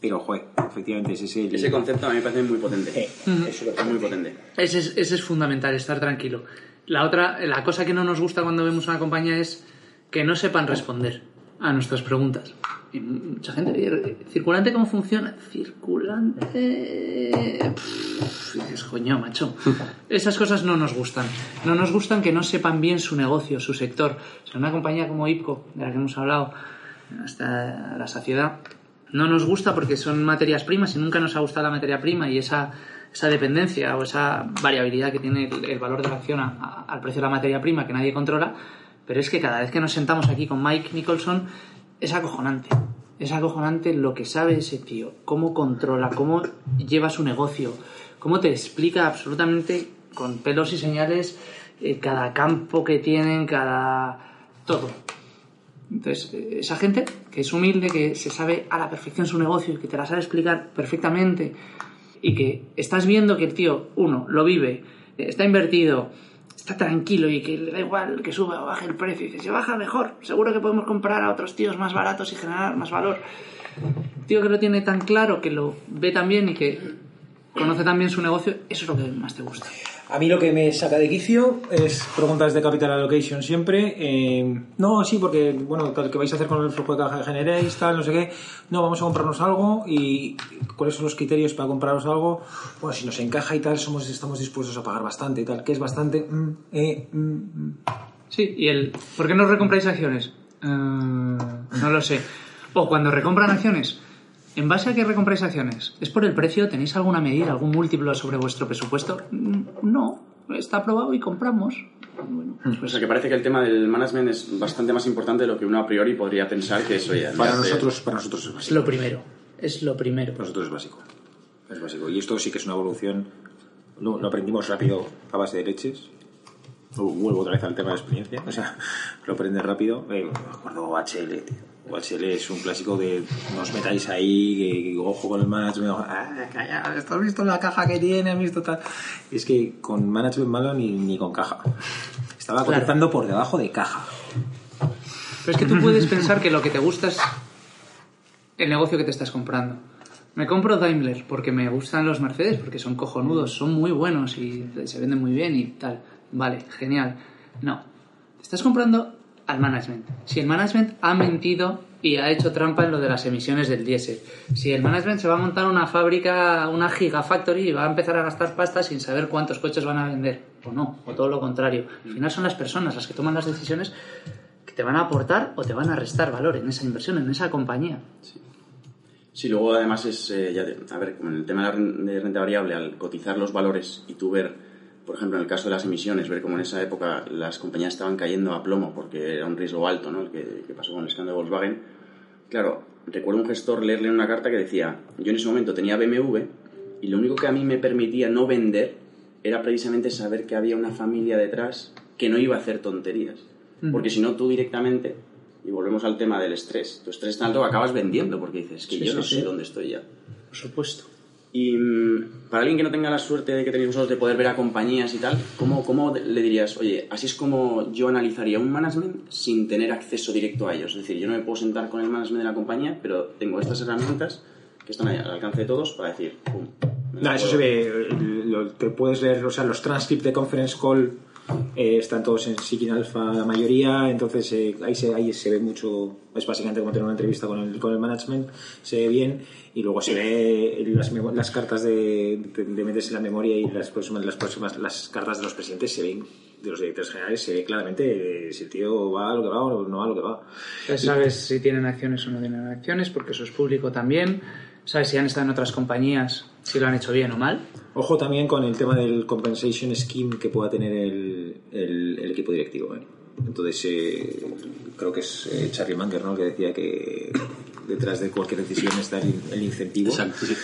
pero, joder, efectivamente ese es el... Ese concepto a mí me parece muy potente. Eh, es súper Es muy potente. Ese es, ese es fundamental, estar tranquilo. La otra, la cosa que no nos gusta cuando vemos una compañía es que no sepan responder a nuestras preguntas. Y mucha gente, "Eh, ¿circulante cómo funciona? Circulante... Pff, dices, coño, macho. [LAUGHS] Esas cosas no nos gustan. No nos gustan que no sepan bien su negocio, su sector. O sea, una compañía como IPCO, de la que hemos hablado hasta la saciedad, no nos gusta porque son materias primas y nunca nos ha gustado la materia prima y esa, esa dependencia o esa variabilidad que tiene el, el valor de la acción a- a- al precio de la materia prima que nadie controla. Pero es que cada vez que nos sentamos aquí con Mike Nicholson es acojonante. Es acojonante lo que sabe ese tío, cómo controla, cómo lleva su negocio, cómo te explica absolutamente con pelos y señales eh, cada campo que tienen, cada... todo. Entonces, eh, esa gente que es humilde, que se sabe a la perfección su negocio y que te la sabe explicar perfectamente y que estás viendo que el tío, uno, lo vive, está invertido, está tranquilo y que le da igual que suba o baje el precio y dice, si baja mejor, seguro que podemos comprar a otros tíos más baratos y generar más valor. Tío que lo tiene tan claro, que lo ve tan bien y que conoce también su negocio, eso es lo que más te gusta. A mí lo que me saca de quicio es preguntas de capital allocation siempre. eh, no, sí, porque, bueno, tal que vais a hacer con el flujo de caja que generéis, tal, no sé qué. No, vamos a comprarnos algo y cuáles son los criterios para compraros algo. Bueno, si nos encaja y tal, somos, estamos dispuestos a pagar bastante y tal. ¿Qué es bastante? Mm, eh, mm, mm. Sí, y el ¿por qué no recompráis acciones? Eh, no lo sé. O cuando recompran acciones, ¿en base a qué recompráis acciones? ¿Es por el precio? ¿Tenéis alguna medida, algún múltiplo sobre vuestro presupuesto? Mm, No, está aprobado y compramos. Bueno, O pues sea, que parece que el tema del management es bastante más importante de lo que uno a priori podría pensar que eso ya. Para nosotros, para nosotros es es básico. lo primero. Es lo primero. Para nosotros es básico. Es básico. Y esto sí que es una evolución. No, lo aprendimos rápido a base de leches. Vuelvo otra vez al tema de experiencia. O sea, [LAUGHS] lo aprendes rápido. Eh, me acuerdo HL, tío. HL es un clásico de no os metáis ahí, que, ojo con el management. Ah, calla, ¿has visto la caja que tiene? ¿Has visto tal? Y es que con management malo ni, ni con caja. Estaba Claro. cotizando por debajo de caja. Pero es que tú puedes pensar que lo que te gusta es el negocio que te estás comprando. Me compro Daimler porque me gustan los Mercedes, porque son cojonudos, son muy buenos y se venden muy bien y tal. Vale, genial. No, te estás comprando al management. Si el management ha mentido y ha hecho trampa en lo de las emisiones del diésel, si el management se va a montar una fábrica, una gigafactory y va a empezar a gastar pasta sin saber cuántos coches van a vender, o no, o todo lo contrario. Al final son las personas las que toman las decisiones que te van a aportar o te van a restar valor en esa inversión, en esa compañía. Sí, luego además es, eh, ya a ver, con el tema de renta variable, al cotizar los valores y tú ver, por ejemplo, en el caso de las emisiones, ver cómo en esa época las compañías estaban cayendo a plomo porque era un riesgo alto, ¿no? El que, que pasó con el escándalo de Volkswagen. Claro, recuerdo un gestor leerle una carta que decía, yo en ese momento tenía BMW y lo único que a mí me permitía no vender era precisamente saber que había una familia detrás que no iba a hacer tonterías. Porque si no, tú directamente, y volvemos al tema del estrés, tu estrés tanto acabas vendiendo porque dices que Sí, yo sí, no sí. sé dónde estoy ya. Por supuesto. Y mm, para alguien que no tenga la suerte de que tenéis vosotros de poder ver a compañías y tal, ¿cómo, ¿cómo le dirías, oye, así es como yo analizaría un management sin tener acceso directo a ellos? Es decir, yo no me puedo sentar con el management de la compañía, pero tengo estas herramientas que están al alcance de todos para decir, pum. No, eso se ve, lo- te puedes leer, o sea, los transcripts de conference call eh, están todos en Seeking Alpha, la mayoría, entonces eh, ahí, se, ahí se ve mucho, es básicamente como tener una entrevista con el, con el management, se ve bien, y luego se ve las, las cartas de, de, de meterse en la memoria y las próximas, las próximas, las cartas de los presidentes se ven, de los directores generales, se ve claramente eh, si el tío va a lo que va o no va a lo que va. Ya sabes si tienen acciones o no tienen acciones, porque eso es público también. Sabes si han estado en otras compañías, si lo han hecho bien o mal. Ojo también con el tema del compensation scheme que pueda tener el, el- el equipo directivo. ¿eh? Entonces, eh, creo que es eh, Charlie Munger ¿no? que decía que detrás de cualquier decisión está el, el incentivo. Exacto, sí.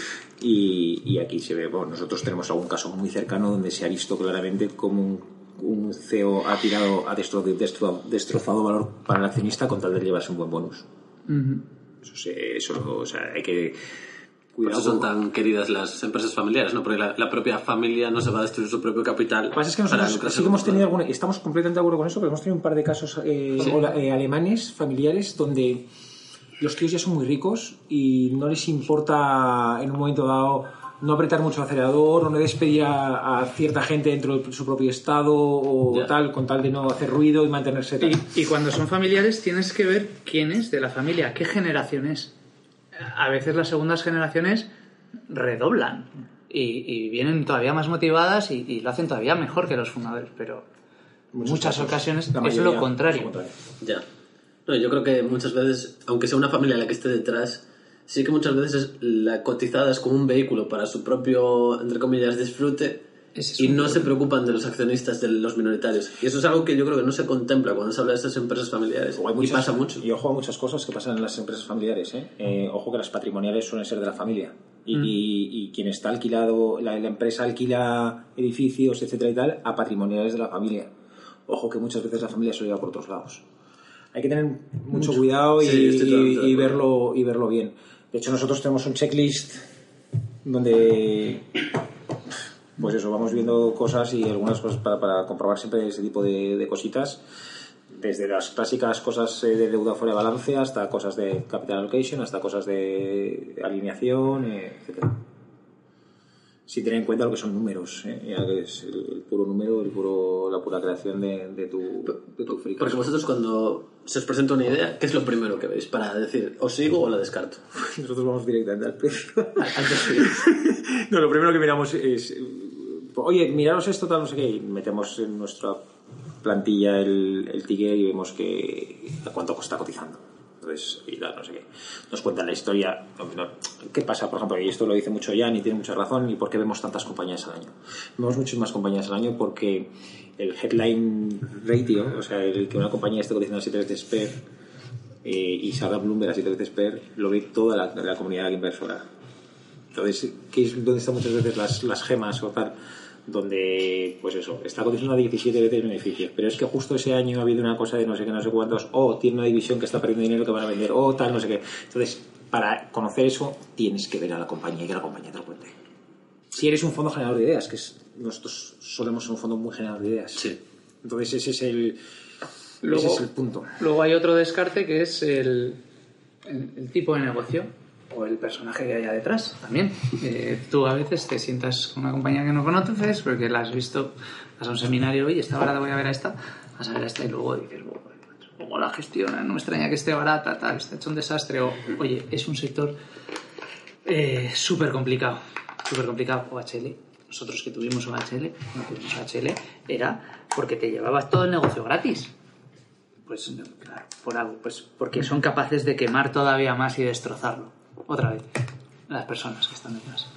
Y, y aquí se ve, bueno, nosotros tenemos algún caso muy cercano donde se ha visto claramente cómo un, un CEO ha tirado, ha destro- destro- destrozado valor para el accionista con tal de llevarse un buen bonus. Eso, se- eso o sea, hay que Por cuidar. eso son tan queridas las empresas familiares, ¿no? Porque la, la propia familia no se va a destruir su propio capital. Lo que pasa es que nosotros sí que hemos tenido alguna, estamos completamente de acuerdo con eso, pero hemos tenido un par de casos eh, hola- eh, alemanes, familiares, donde los tíos ya son muy ricos y no les importa en un momento dado no apretar mucho el acelerador o no despedir a, a cierta gente dentro de su propio estado o Ya. tal, con tal de no hacer ruido y mantenerse tal. Y, y cuando son familiares tienes que ver quién es de la familia, qué generación es. A veces las segundas generaciones redoblan y, y vienen todavía más motivadas y, y lo hacen todavía mejor que los fundadores, pero en muchas casos, ocasiones la es mayoría, lo contrario. es lo contrario. Ya. No, yo creo que muchas veces, aunque sea una familia la que esté detrás, sí que muchas veces la cotizada es como un vehículo para su propio, entre comillas, disfrute Ese es y no se preocupan de los accionistas, de los minoritarios. Y eso es algo que yo creo que no se contempla cuando se habla de estas empresas familiares. Hay y muchas- pasa mucho. Y ojo a muchas cosas que pasan en las empresas familiares. ¿eh? Eh, ojo que las patrimoniales suelen ser de la familia. Y, y- y quien está alquilado, la, la empresa alquila edificios, etcétera y tal, a patrimoniales de la familia. Ojo que muchas veces la familia suele ir por otros lados. Hay que tener mucho, cuidado y, Sí, y- y verlo, y verlo bien. De hecho, nosotros tenemos un checklist donde pues eso, vamos viendo cosas y algunas cosas para, para comprobar siempre ese tipo de, de cositas, desde las clásicas cosas eh, de deuda fuera de balance hasta cosas de capital allocation, hasta cosas de alineación, eh, sin tener en cuenta lo que son números, ¿eh? Ya que es el, el puro número, el puro, la pura creación de, de tu, de tu free Porque vosotros cuando se os presenta una idea, ¿qué es lo primero que veis para decir, os sigo o la descarto? [LAUGHS] Nosotros vamos directamente al precio. [LAUGHS] [LAUGHS] No, lo primero que miramos es, oye, miraros esto, tal, no sé qué, y metemos en nuestra plantilla el, el ticket y vemos que a cuánto está cotizando. Entonces, y tal, no sé qué. Nos cuentan la historia. ¿Qué pasa, por ejemplo? Y esto lo dice mucho Jan y tiene mucha razón. ¿Y por qué vemos tantas compañías al año? Vemos muchas más compañías al año porque el headline ratio, o sea, el que una compañía esté cotizando a 7 veces PER eh, y salga Bloomberg a 7 veces PER, lo ve toda la, la comunidad inversora. Entonces, ¿qué es donde están muchas veces las, las gemas o tal? Donde, pues eso, está cotizando a 17 veces beneficios, pero es que justo ese año ha habido una cosa de no sé qué, no sé cuántos, o tiene una división que está perdiendo dinero que van a vender, o tal, no sé qué. Entonces, para conocer eso, tienes que ver a la compañía y que la compañía te lo cuente. Si eres un fondo generador de ideas, que es, nosotros solemos ser un fondo muy generador de ideas. Sí. Entonces, ese es el, Luego- ese es el punto. Luego hay otro descarte que es el, el- el tipo de negocio o el personaje que haya detrás también. Eh, tú a veces te sientas con una compañía que no conoces porque la has visto, vas a un seminario y esta barata voy a ver a esta, vas a ver a esta y luego dices, "Buah, cómo la gestionan, no me extraña que esté barata, tal, está hecho un desastre o, oye, es un sector eh, súper complicado, súper complicado. OHL, nosotros que tuvimos OHL, no tuvimos OHL, era porque te llevabas todo el negocio gratis. Pues claro, por algo, pues porque son capaces de quemar todavía más y destrozarlo. Otra vez, las personas que están detrás.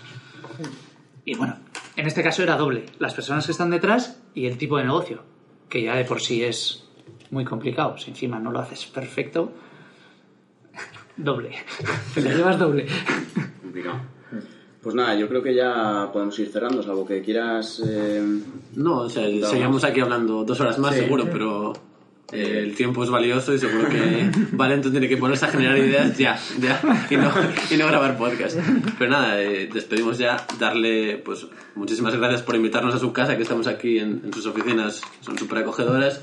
Y bueno, en este caso era doble, las personas que están detrás y el tipo de negocio, que ya de por sí es muy complicado. Si encima no lo haces perfecto, [LAUGHS] doble. [LAUGHS] Te lo llevas doble. Complicado. Pues nada, yo creo que ya podemos ir cerrando, salvo que quieras... eh, No, o sea, seguimos aquí hablando dos horas más Sí. seguro, pero eh, el tiempo es valioso y seguro que [LAUGHS] Valento tiene que ponerse a generar ideas ya, ya, y no, y no grabar podcast. Pero nada, eh, despedimos ya, darle pues muchísimas gracias por invitarnos a su casa, que estamos aquí en, en sus oficinas, son súper acogedoras.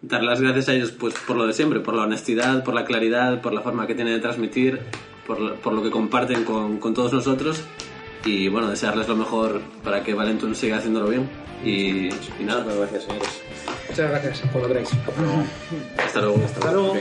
Dar las gracias a ellos pues por lo de siempre, por la honestidad, por la claridad, por la forma que tienen de transmitir, por, lo- por lo que comparten con, con todos nosotros y bueno, desearles lo mejor para que Valentum siga haciéndolo bien. Y, y nada, Muchas gracias, señores. Muchas gracias. Cuando queráis. hasta luego. Hasta luego.